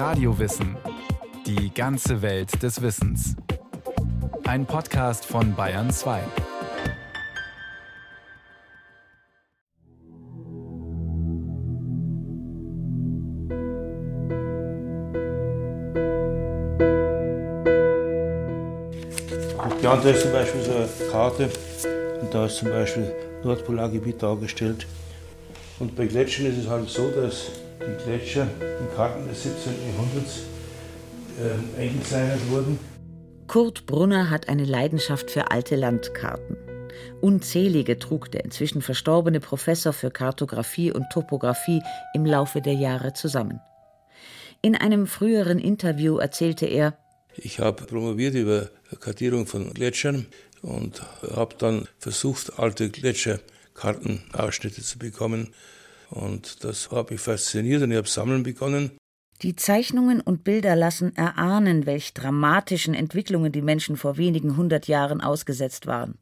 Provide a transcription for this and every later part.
Radiowissen. Die ganze Welt des Wissens. Ein Podcast von Bayern 2. Ja, und da ist zum Beispiel so eine Karte und da ist zum Beispiel Nordpolargebiet dargestellt. Und bei Gletschern ist es halt so, dass die Gletscher in Karten des 17. Jahrhunderts äh, eingezeichnet wurden. Kurt Brunner hat eine Leidenschaft für alte Landkarten. Unzählige trug der inzwischen verstorbene Professor für Kartographie und Topographie im Laufe der Jahre zusammen. In einem früheren Interview erzählte er, ich habe promoviert über Kartierung von Gletschern und habe dann versucht, alte Gletscherkartenausschnitte zu bekommen. Und das hat mich fasziniert und ich habe sammeln begonnen. Die Zeichnungen und Bilder lassen erahnen, welch dramatischen Entwicklungen die Menschen vor wenigen hundert Jahren ausgesetzt waren.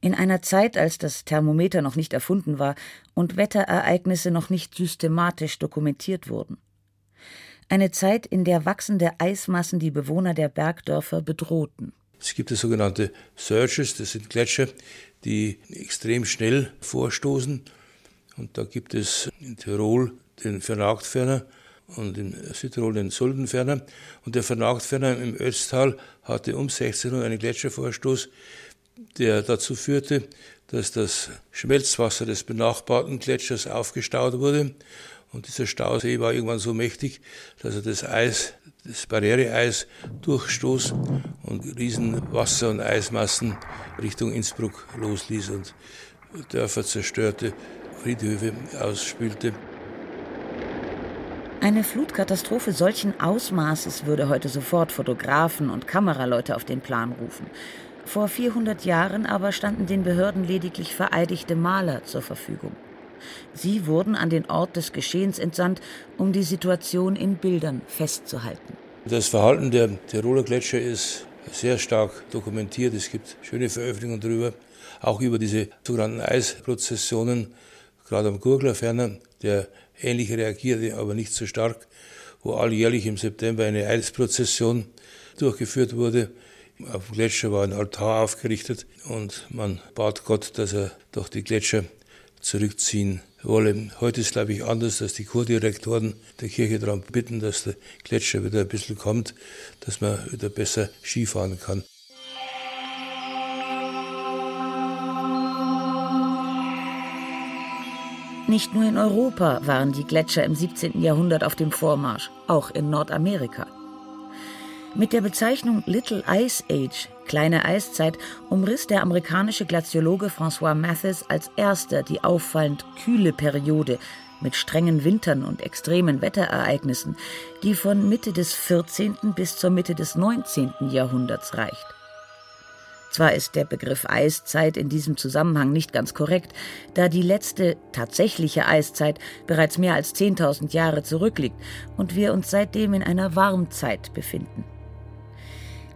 In einer Zeit, als das Thermometer noch nicht erfunden war und Wetterereignisse noch nicht systematisch dokumentiert wurden. Eine Zeit, in der wachsende Eismassen die Bewohner der Bergdörfer bedrohten. Es gibt sogenannte Surges, das sind Gletscher, die extrem schnell vorstoßen. Und da gibt es in Tirol den Vernagtferner und in Südtirol den Suldenferner. Und der Vernagtferner im Ötztal hatte um 16 Uhr einen Gletschervorstoß, der dazu führte, dass das Schmelzwasser des benachbarten Gletschers aufgestaut wurde und dieser Stausee war irgendwann so mächtig, dass er das Eis, das Barriereeis durchstoß und riesen Wasser- und Eismassen Richtung Innsbruck losließ und Dörfer zerstörte, Friedhöfe ausspülte. Eine Flutkatastrophe solchen Ausmaßes würde heute sofort Fotografen und Kameraleute auf den Plan rufen. Vor 400 Jahren aber standen den Behörden lediglich vereidigte Maler zur Verfügung. Sie wurden an den Ort des Geschehens entsandt, um die Situation in Bildern festzuhalten. Das Verhalten der Tiroler Gletscher ist sehr stark dokumentiert. Es gibt schöne Veröffentlichungen darüber, auch über diese sogenannten Eisprozessionen, gerade am Gurgler ferner, der ähnlich reagierte, aber nicht so stark, wo alljährlich im September eine Eisprozession durchgeführt wurde. Auf dem Gletscher war ein Altar aufgerichtet und man bat Gott, dass er doch die Gletscher zurückziehen wolle. Heute ist, glaube ich, anders, dass die Kurdirektoren der Kirche darum bitten, dass der Gletscher wieder ein bisschen kommt, dass man wieder besser Skifahren kann. Nicht nur in Europa waren die Gletscher im 17. Jahrhundert auf dem Vormarsch, auch in Nordamerika. Mit der Bezeichnung Little Ice Age, kleine Eiszeit, umriss der amerikanische Glaziologe François Mathis als erster die auffallend kühle Periode mit strengen Wintern und extremen Wetterereignissen, die von Mitte des 14. bis zur Mitte des 19. Jahrhunderts reicht. Zwar ist der Begriff Eiszeit in diesem Zusammenhang nicht ganz korrekt, da die letzte tatsächliche Eiszeit bereits mehr als 10.000 Jahre zurückliegt und wir uns seitdem in einer Warmzeit befinden.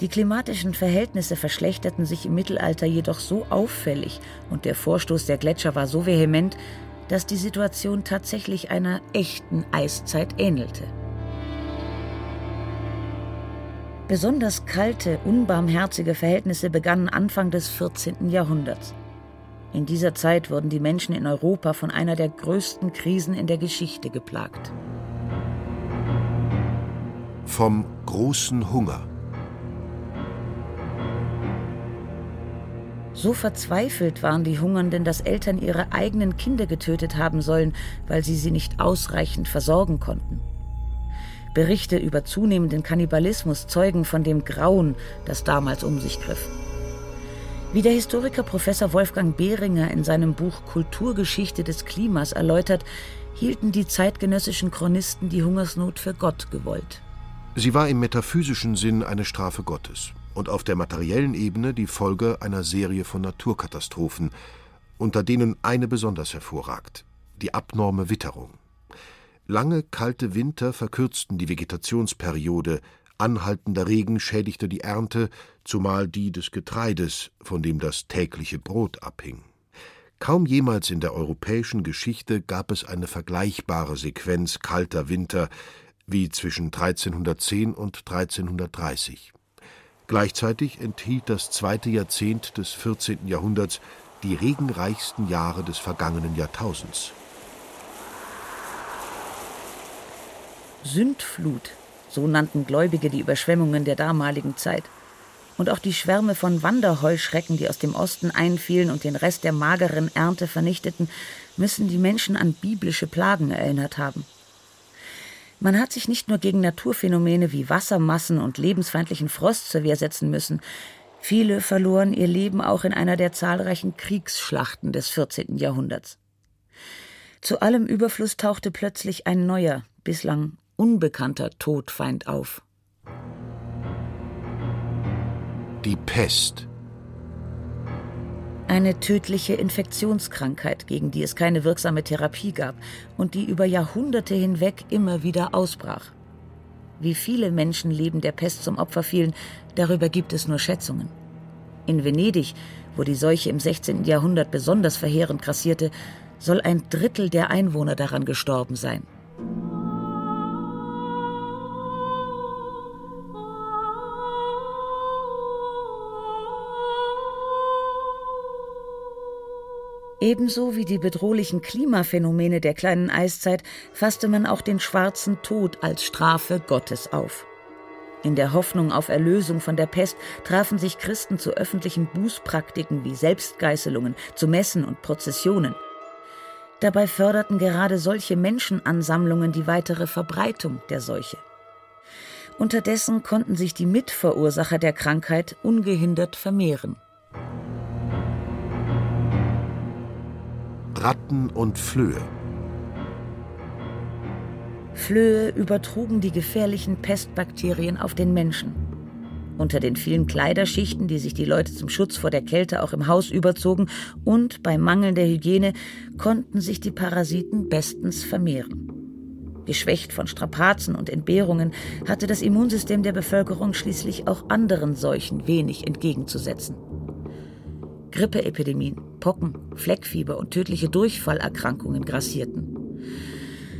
Die klimatischen Verhältnisse verschlechterten sich im Mittelalter jedoch so auffällig und der Vorstoß der Gletscher war so vehement, dass die Situation tatsächlich einer echten Eiszeit ähnelte. Besonders kalte, unbarmherzige Verhältnisse begannen Anfang des 14. Jahrhunderts. In dieser Zeit wurden die Menschen in Europa von einer der größten Krisen in der Geschichte geplagt. Vom großen Hunger. So verzweifelt waren die Hungernden, dass Eltern ihre eigenen Kinder getötet haben sollen, weil sie sie nicht ausreichend versorgen konnten. Berichte über zunehmenden Kannibalismus zeugen von dem Grauen, das damals um sich griff. Wie der Historiker Professor Wolfgang Behringer in seinem Buch Kulturgeschichte des Klimas erläutert, hielten die zeitgenössischen Chronisten die Hungersnot für Gott gewollt. Sie war im metaphysischen Sinn eine Strafe Gottes und auf der materiellen Ebene die Folge einer Serie von Naturkatastrophen, unter denen eine besonders hervorragt die abnorme Witterung. Lange kalte Winter verkürzten die Vegetationsperiode, anhaltender Regen schädigte die Ernte, zumal die des Getreides, von dem das tägliche Brot abhing. Kaum jemals in der europäischen Geschichte gab es eine vergleichbare Sequenz kalter Winter, wie zwischen 1310 und 1330. Gleichzeitig enthielt das zweite Jahrzehnt des 14. Jahrhunderts die regenreichsten Jahre des vergangenen Jahrtausends. Sündflut, so nannten Gläubige die Überschwemmungen der damaligen Zeit. Und auch die Schwärme von Wanderheuschrecken, die aus dem Osten einfielen und den Rest der mageren Ernte vernichteten, müssen die Menschen an biblische Plagen erinnert haben. Man hat sich nicht nur gegen Naturphänomene wie Wassermassen und lebensfeindlichen Frost zur Wehr setzen müssen. Viele verloren ihr Leben auch in einer der zahlreichen Kriegsschlachten des 14. Jahrhunderts. Zu allem Überfluss tauchte plötzlich ein neuer, bislang unbekannter Todfeind auf. Die Pest. Eine tödliche Infektionskrankheit, gegen die es keine wirksame Therapie gab und die über Jahrhunderte hinweg immer wieder ausbrach. Wie viele Menschenleben der Pest zum Opfer fielen, darüber gibt es nur Schätzungen. In Venedig, wo die Seuche im 16. Jahrhundert besonders verheerend grassierte, soll ein Drittel der Einwohner daran gestorben sein. Ebenso wie die bedrohlichen Klimaphänomene der kleinen Eiszeit fasste man auch den schwarzen Tod als Strafe Gottes auf. In der Hoffnung auf Erlösung von der Pest trafen sich Christen zu öffentlichen Bußpraktiken wie Selbstgeißelungen, zu Messen und Prozessionen. Dabei förderten gerade solche Menschenansammlungen die weitere Verbreitung der Seuche. Unterdessen konnten sich die Mitverursacher der Krankheit ungehindert vermehren. Ratten und Flöhe. Flöhe übertrugen die gefährlichen Pestbakterien auf den Menschen. Unter den vielen Kleiderschichten, die sich die Leute zum Schutz vor der Kälte auch im Haus überzogen, und bei mangelnder Hygiene konnten sich die Parasiten bestens vermehren. Geschwächt von Strapazen und Entbehrungen hatte das Immunsystem der Bevölkerung schließlich auch anderen Seuchen wenig entgegenzusetzen. Grippeepidemien, Pocken, Fleckfieber und tödliche Durchfallerkrankungen grassierten.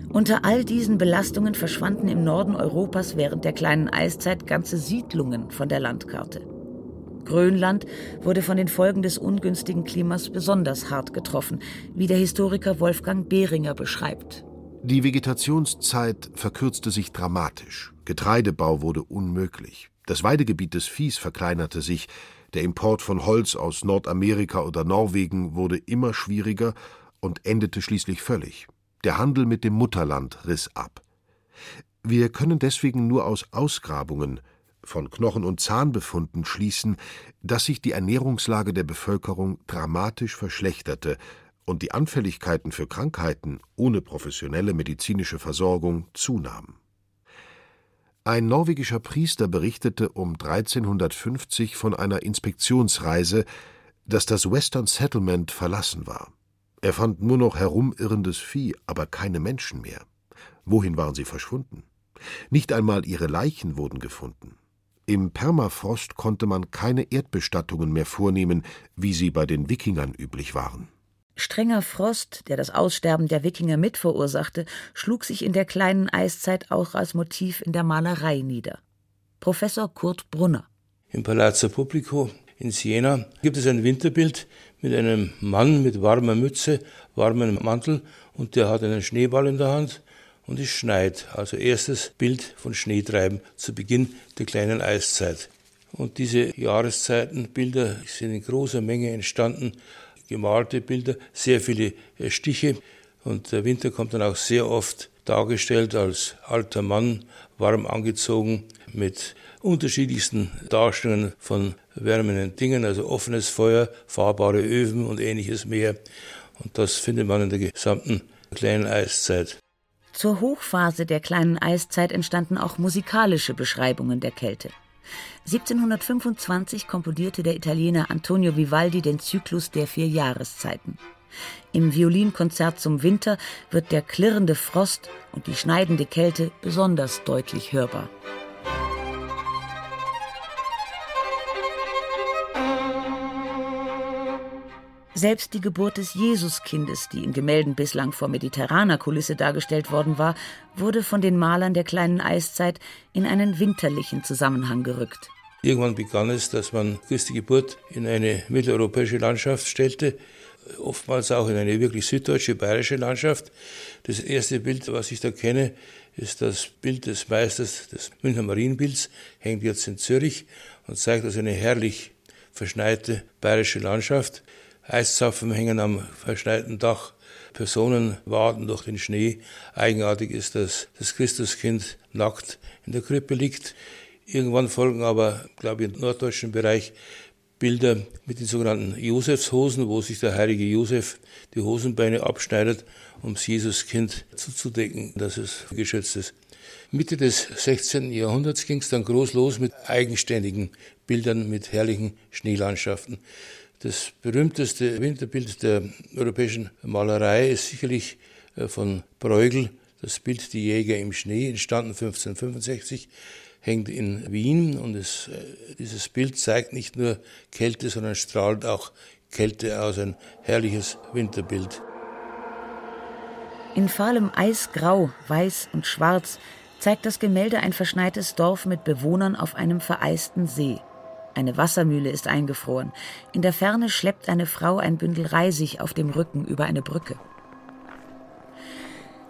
Unter all diesen Belastungen verschwanden im Norden Europas während der kleinen Eiszeit ganze Siedlungen von der Landkarte. Grönland wurde von den Folgen des ungünstigen Klimas besonders hart getroffen, wie der Historiker Wolfgang Behringer beschreibt. Die Vegetationszeit verkürzte sich dramatisch. Getreidebau wurde unmöglich. Das Weidegebiet des Viehs verkleinerte sich, der Import von Holz aus Nordamerika oder Norwegen wurde immer schwieriger und endete schließlich völlig. Der Handel mit dem Mutterland riss ab. Wir können deswegen nur aus Ausgrabungen von Knochen- und Zahnbefunden schließen, dass sich die Ernährungslage der Bevölkerung dramatisch verschlechterte und die Anfälligkeiten für Krankheiten ohne professionelle medizinische Versorgung zunahmen. Ein norwegischer Priester berichtete um 1350 von einer Inspektionsreise, dass das Western Settlement verlassen war. Er fand nur noch herumirrendes Vieh, aber keine Menschen mehr. Wohin waren sie verschwunden? Nicht einmal ihre Leichen wurden gefunden. Im Permafrost konnte man keine Erdbestattungen mehr vornehmen, wie sie bei den Wikingern üblich waren. Strenger Frost, der das Aussterben der Wikinger mit verursachte, schlug sich in der kleinen Eiszeit auch als Motiv in der Malerei nieder. Professor Kurt Brunner. Im Palazzo Pubblico in Siena gibt es ein Winterbild mit einem Mann mit warmer Mütze, warmem Mantel und der hat einen Schneeball in der Hand und es schneit. Also erstes Bild von Schneetreiben zu Beginn der kleinen Eiszeit. Und diese Jahreszeitenbilder sind in großer Menge entstanden gemalte Bilder, sehr viele äh, Stiche. Und der Winter kommt dann auch sehr oft dargestellt als alter Mann, warm angezogen, mit unterschiedlichsten Darstellungen von wärmenden Dingen, also offenes Feuer, fahrbare Öfen und ähnliches mehr. Und das findet man in der gesamten kleinen Eiszeit. Zur Hochphase der kleinen Eiszeit entstanden auch musikalische Beschreibungen der Kälte. 1725 komponierte der Italiener Antonio Vivaldi den Zyklus der vier Jahreszeiten. Im Violinkonzert zum Winter wird der klirrende Frost und die schneidende Kälte besonders deutlich hörbar. Selbst die Geburt des Jesuskindes, die in Gemälden bislang vor mediterraner Kulisse dargestellt worden war, wurde von den Malern der kleinen Eiszeit in einen winterlichen Zusammenhang gerückt. Irgendwann begann es, dass man Christi Geburt in eine mitteleuropäische Landschaft stellte, oftmals auch in eine wirklich süddeutsche, bayerische Landschaft. Das erste Bild, was ich da kenne, ist das Bild des Meisters des Münchner Marienbilds, hängt jetzt in Zürich und zeigt also eine herrlich verschneite bayerische Landschaft. Eiszapfen hängen am verschneiten Dach, Personen waden durch den Schnee. Eigenartig ist, dass das Christuskind nackt in der Krippe liegt. Irgendwann folgen aber, glaube ich, im norddeutschen Bereich Bilder mit den sogenannten Josefshosen, wo sich der heilige Josef die Hosenbeine abschneidet, um das Jesuskind zuzudecken, dass es geschützt ist. Mitte des 16. Jahrhunderts ging es dann groß los mit eigenständigen Bildern, mit herrlichen Schneelandschaften. Das berühmteste Winterbild der europäischen Malerei ist sicherlich äh, von Bruegel, das Bild Die Jäger im Schnee, entstanden 1565, hängt in Wien und es, äh, dieses Bild zeigt nicht nur Kälte, sondern strahlt auch Kälte aus, ein herrliches Winterbild. In fahlem Eisgrau, Weiß und Schwarz zeigt das Gemälde ein verschneites Dorf mit Bewohnern auf einem vereisten See. Eine Wassermühle ist eingefroren. In der Ferne schleppt eine Frau ein Bündel Reisig auf dem Rücken über eine Brücke.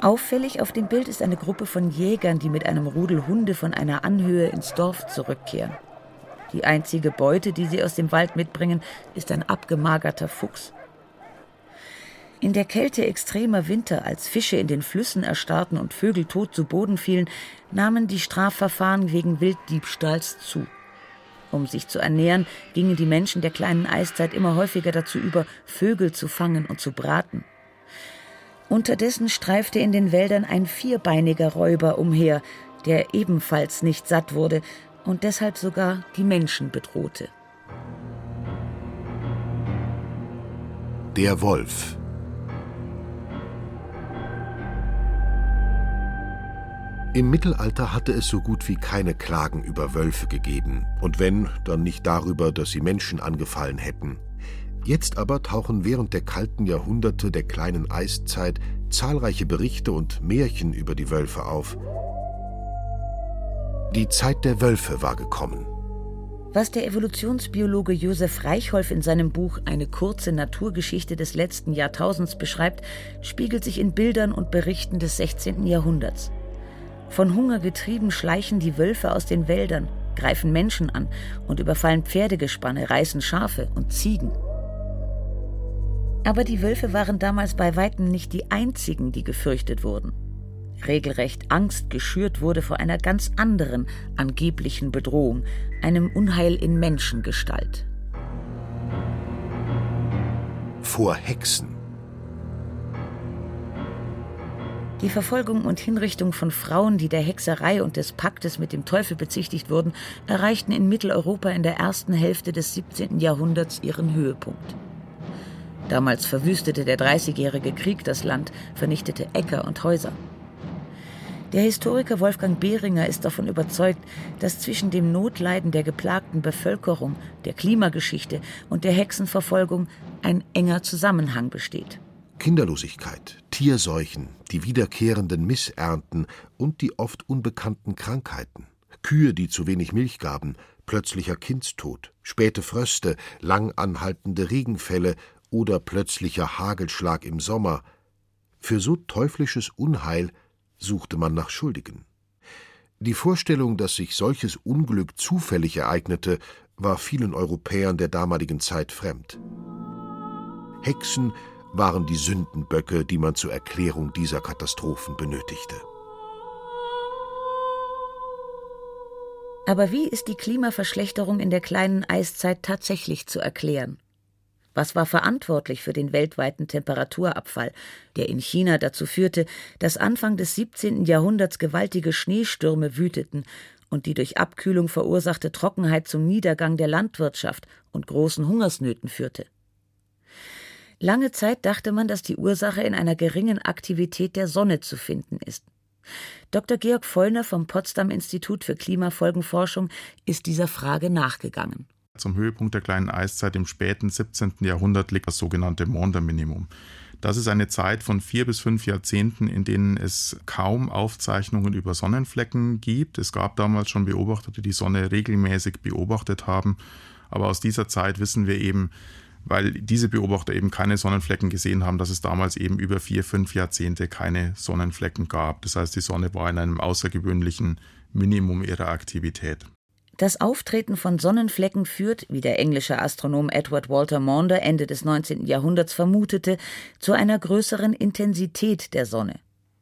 Auffällig auf dem Bild ist eine Gruppe von Jägern, die mit einem Rudel Hunde von einer Anhöhe ins Dorf zurückkehren. Die einzige Beute, die sie aus dem Wald mitbringen, ist ein abgemagerter Fuchs. In der Kälte extremer Winter, als Fische in den Flüssen erstarrten und Vögel tot zu Boden fielen, nahmen die Strafverfahren wegen Wilddiebstahls zu. Um sich zu ernähren, gingen die Menschen der kleinen Eiszeit immer häufiger dazu über, Vögel zu fangen und zu braten. Unterdessen streifte in den Wäldern ein vierbeiniger Räuber umher, der ebenfalls nicht satt wurde und deshalb sogar die Menschen bedrohte. Der Wolf Im Mittelalter hatte es so gut wie keine Klagen über Wölfe gegeben, und wenn, dann nicht darüber, dass sie Menschen angefallen hätten. Jetzt aber tauchen während der kalten Jahrhunderte der kleinen Eiszeit zahlreiche Berichte und Märchen über die Wölfe auf. Die Zeit der Wölfe war gekommen. Was der Evolutionsbiologe Josef Reichholf in seinem Buch Eine kurze Naturgeschichte des letzten Jahrtausends beschreibt, spiegelt sich in Bildern und Berichten des 16. Jahrhunderts. Von Hunger getrieben schleichen die Wölfe aus den Wäldern, greifen Menschen an und überfallen Pferdegespanne, reißen Schafe und Ziegen. Aber die Wölfe waren damals bei weitem nicht die einzigen, die gefürchtet wurden. Regelrecht Angst geschürt wurde vor einer ganz anderen angeblichen Bedrohung, einem Unheil in Menschengestalt. Vor Hexen. Die Verfolgung und Hinrichtung von Frauen, die der Hexerei und des Paktes mit dem Teufel bezichtigt wurden, erreichten in Mitteleuropa in der ersten Hälfte des 17. Jahrhunderts ihren Höhepunkt. Damals verwüstete der Dreißigjährige Krieg das Land, vernichtete Äcker und Häuser. Der Historiker Wolfgang Behringer ist davon überzeugt, dass zwischen dem Notleiden der geplagten Bevölkerung, der Klimageschichte und der Hexenverfolgung ein enger Zusammenhang besteht. Kinderlosigkeit, Tierseuchen, die wiederkehrenden Missernten und die oft unbekannten Krankheiten, Kühe, die zu wenig Milch gaben, plötzlicher Kindstod, späte Fröste, lang anhaltende Regenfälle oder plötzlicher Hagelschlag im Sommer. Für so teuflisches Unheil suchte man nach Schuldigen. Die Vorstellung, dass sich solches Unglück zufällig ereignete, war vielen Europäern der damaligen Zeit fremd. Hexen waren die Sündenböcke, die man zur Erklärung dieser Katastrophen benötigte. Aber wie ist die Klimaverschlechterung in der kleinen Eiszeit tatsächlich zu erklären? Was war verantwortlich für den weltweiten Temperaturabfall, der in China dazu führte, dass Anfang des 17. Jahrhunderts gewaltige Schneestürme wüteten und die durch Abkühlung verursachte Trockenheit zum Niedergang der Landwirtschaft und großen Hungersnöten führte? Lange Zeit dachte man, dass die Ursache in einer geringen Aktivität der Sonne zu finden ist. Dr. Georg Vollner vom Potsdam Institut für Klimafolgenforschung ist dieser Frage nachgegangen. Zum Höhepunkt der kleinen Eiszeit im späten 17. Jahrhundert liegt das sogenannte Maunder-Minimum. Das ist eine Zeit von vier bis fünf Jahrzehnten, in denen es kaum Aufzeichnungen über Sonnenflecken gibt. Es gab damals schon Beobachter, die die Sonne regelmäßig beobachtet haben. Aber aus dieser Zeit wissen wir eben, weil diese Beobachter eben keine Sonnenflecken gesehen haben, dass es damals eben über vier, fünf Jahrzehnte keine Sonnenflecken gab. Das heißt, die Sonne war in einem außergewöhnlichen Minimum ihrer Aktivität. Das Auftreten von Sonnenflecken führt, wie der englische Astronom Edward Walter Maunder Ende des 19. Jahrhunderts vermutete, zu einer größeren Intensität der Sonne,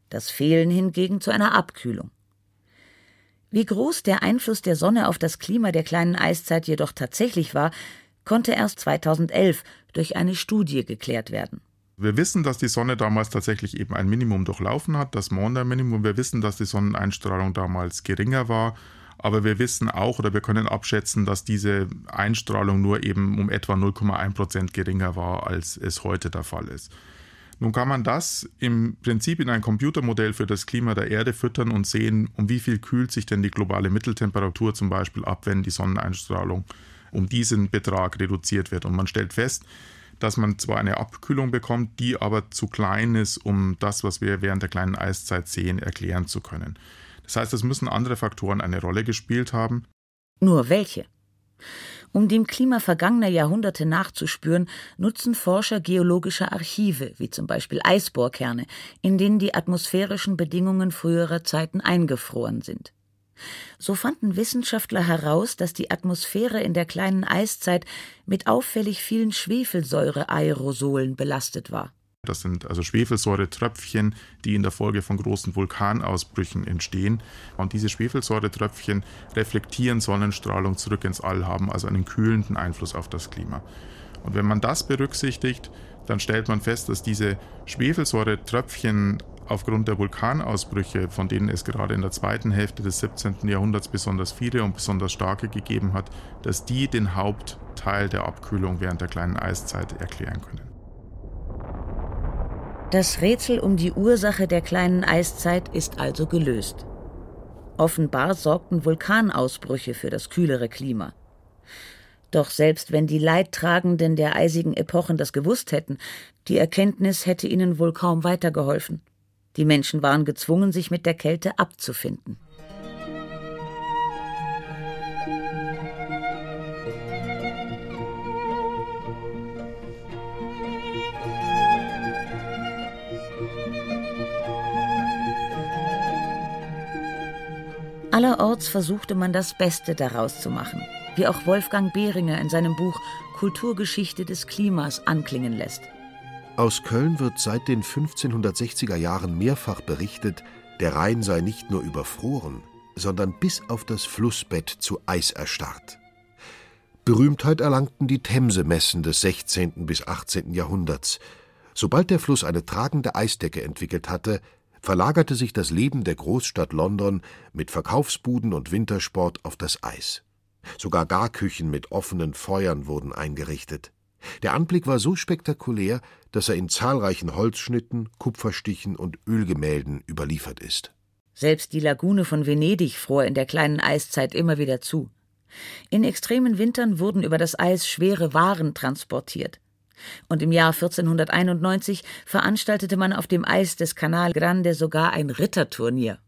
das Fehlen hingegen zu einer Abkühlung. Wie groß der Einfluss der Sonne auf das Klima der kleinen Eiszeit jedoch tatsächlich war, konnte erst 2011 durch eine Studie geklärt werden. Wir wissen, dass die Sonne damals tatsächlich eben ein Minimum durchlaufen hat, das Maunder-Minimum. Wir wissen, dass die Sonneneinstrahlung damals geringer war aber wir wissen auch oder wir können abschätzen, dass diese Einstrahlung nur eben um etwa 0,1 Prozent geringer war, als es heute der Fall ist. Nun kann man das im Prinzip in ein Computermodell für das Klima der Erde füttern und sehen, um wie viel kühlt sich denn die globale Mitteltemperatur zum Beispiel ab, wenn die Sonneneinstrahlung um diesen Betrag reduziert wird. Und man stellt fest, dass man zwar eine Abkühlung bekommt, die aber zu klein ist, um das, was wir während der kleinen Eiszeit sehen, erklären zu können. Das heißt, es müssen andere Faktoren eine Rolle gespielt haben. Nur welche? Um dem Klima vergangener Jahrhunderte nachzuspüren, nutzen Forscher geologische Archive, wie zum Beispiel Eisbohrkerne, in denen die atmosphärischen Bedingungen früherer Zeiten eingefroren sind. So fanden Wissenschaftler heraus, dass die Atmosphäre in der kleinen Eiszeit mit auffällig vielen Schwefelsäure-Aerosolen belastet war. Das sind also Schwefelsäuretröpfchen, die in der Folge von großen Vulkanausbrüchen entstehen. Und diese Schwefelsäuretröpfchen reflektieren Sonnenstrahlung zurück ins All, haben also einen kühlenden Einfluss auf das Klima. Und wenn man das berücksichtigt, dann stellt man fest, dass diese Schwefelsäuretröpfchen aufgrund der Vulkanausbrüche, von denen es gerade in der zweiten Hälfte des 17. Jahrhunderts besonders viele und besonders starke gegeben hat, dass die den Hauptteil der Abkühlung während der kleinen Eiszeit erklären können. Das Rätsel um die Ursache der kleinen Eiszeit ist also gelöst. Offenbar sorgten Vulkanausbrüche für das kühlere Klima. Doch selbst wenn die Leidtragenden der eisigen Epochen das gewusst hätten, die Erkenntnis hätte ihnen wohl kaum weitergeholfen. Die Menschen waren gezwungen, sich mit der Kälte abzufinden. Allerorts versuchte man das Beste daraus zu machen, wie auch Wolfgang Behringer in seinem Buch Kulturgeschichte des Klimas anklingen lässt. Aus Köln wird seit den 1560er Jahren mehrfach berichtet, der Rhein sei nicht nur überfroren, sondern bis auf das Flussbett zu Eis erstarrt. Berühmtheit erlangten die Themse-Messen des 16. bis 18. Jahrhunderts. Sobald der Fluss eine tragende Eisdecke entwickelt hatte, verlagerte sich das Leben der Großstadt London mit Verkaufsbuden und Wintersport auf das Eis. Sogar Garküchen mit offenen Feuern wurden eingerichtet. Der Anblick war so spektakulär, dass er in zahlreichen Holzschnitten, Kupferstichen und Ölgemälden überliefert ist. Selbst die Lagune von Venedig fror in der kleinen Eiszeit immer wieder zu. In extremen Wintern wurden über das Eis schwere Waren transportiert. Und im Jahr 1491 veranstaltete man auf dem Eis des Canal Grande sogar ein Ritterturnier.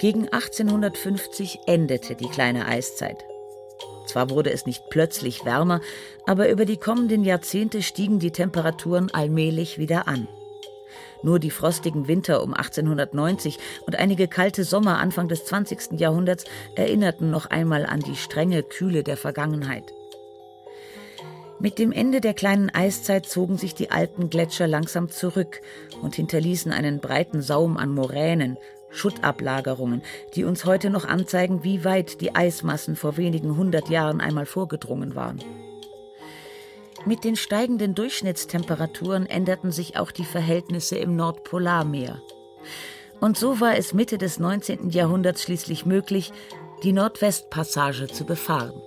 Gegen 1850 endete die kleine Eiszeit. Zwar wurde es nicht plötzlich wärmer, aber über die kommenden Jahrzehnte stiegen die Temperaturen allmählich wieder an. Nur die frostigen Winter um 1890 und einige kalte Sommer Anfang des 20. Jahrhunderts erinnerten noch einmal an die strenge Kühle der Vergangenheit. Mit dem Ende der kleinen Eiszeit zogen sich die alten Gletscher langsam zurück und hinterließen einen breiten Saum an Moränen, Schuttablagerungen, die uns heute noch anzeigen, wie weit die Eismassen vor wenigen hundert Jahren einmal vorgedrungen waren. Mit den steigenden Durchschnittstemperaturen änderten sich auch die Verhältnisse im Nordpolarmeer. Und so war es Mitte des 19. Jahrhunderts schließlich möglich, die Nordwestpassage zu befahren.